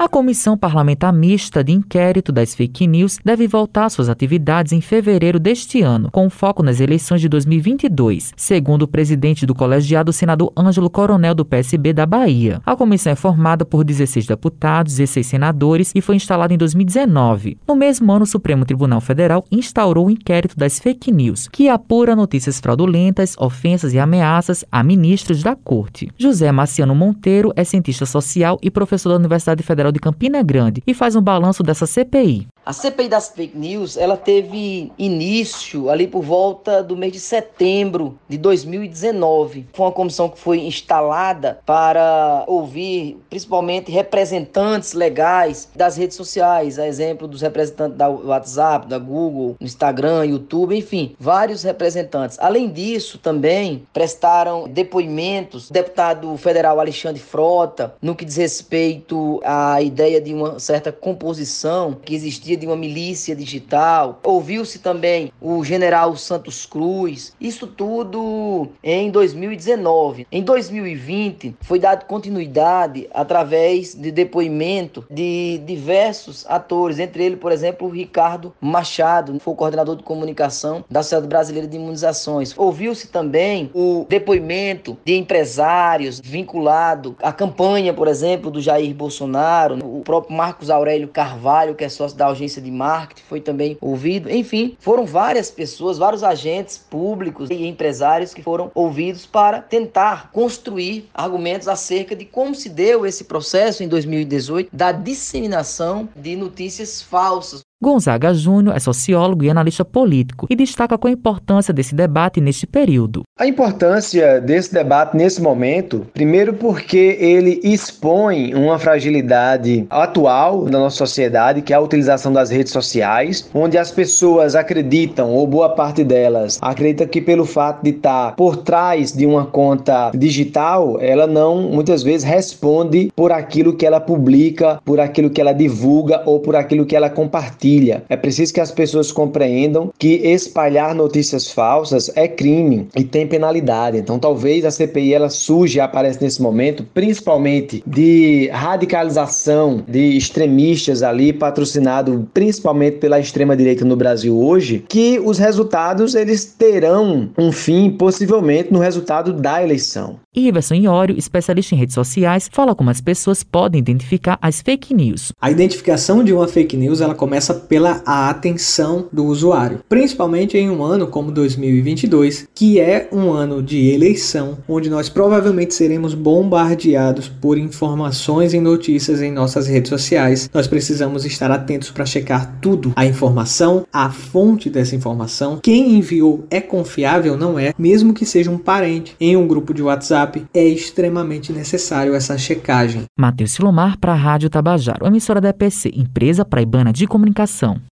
A Comissão Parlamentar Mista de Inquérito das Fake News deve voltar suas atividades em fevereiro deste ano, com foco nas eleições de 2022, segundo o presidente do colegiado, senador Ângelo Coronel do PSB da Bahia. A comissão é formada por 16 deputados, 16 senadores e foi instalada em 2019. No mesmo ano, o Supremo Tribunal Federal instaurou o inquérito das fake news, que apura notícias fraudulentas, ofensas e ameaças a ministros da corte. José Marciano Monteiro é cientista social e professor da Universidade Federal de Campina Grande e faz um balanço dessa CPI. A CPI das fake news, ela teve início ali por volta do mês de setembro de 2019. Foi uma comissão que foi instalada para ouvir principalmente representantes legais das redes sociais, a exemplo dos representantes da WhatsApp, da Google, Instagram, YouTube, enfim, vários representantes. Além disso, também prestaram depoimentos deputado federal Alexandre Frota no que diz respeito à ideia de uma certa composição que existia de uma milícia digital. Ouviu-se também o general Santos Cruz. Isso tudo em 2019. Em 2020 foi dado continuidade através de depoimento de diversos atores, entre eles, por exemplo, o Ricardo Machado, que foi o coordenador de comunicação da Sociedade Brasileira de Imunizações. Ouviu-se também o depoimento de empresários vinculado à campanha, por exemplo, do Jair Bolsonaro, o próprio Marcos Aurélio Carvalho, que é sócio da agência de marketing foi também ouvido. Enfim, foram várias pessoas, vários agentes públicos e empresários que foram ouvidos para tentar construir argumentos acerca de como se deu esse processo em 2018 da disseminação de notícias falsas. Gonzaga Júnior é sociólogo e analista político e destaca com a importância desse debate neste período. A importância desse debate nesse momento, primeiro porque ele expõe uma fragilidade atual da nossa sociedade, que é a utilização das redes sociais, onde as pessoas acreditam, ou boa parte delas, acredita que pelo fato de estar por trás de uma conta digital, ela não muitas vezes responde por aquilo que ela publica, por aquilo que ela divulga ou por aquilo que ela compartilha É preciso que as pessoas compreendam que espalhar notícias falsas é crime e tem penalidade. Então, talvez a CPI ela surge e aparece nesse momento, principalmente de radicalização de extremistas ali, patrocinado principalmente pela extrema direita no Brasil hoje, que os resultados eles terão um fim possivelmente no resultado da eleição. Iverson Iório, especialista em redes sociais, fala como as pessoas podem identificar as fake news. A identificação de uma fake news ela começa pela atenção do usuário, principalmente em um ano como 2022, que é um ano de eleição, onde nós provavelmente seremos bombardeados por informações e notícias em nossas redes sociais. Nós precisamos estar atentos para checar tudo, a informação, a fonte dessa informação, quem enviou é confiável, não é, mesmo que seja um parente em um grupo de WhatsApp é extremamente necessário essa checagem. Matheus Silomar para a Rádio Tabajaro, emissora da EPC, empresa praibana de comunicação ação.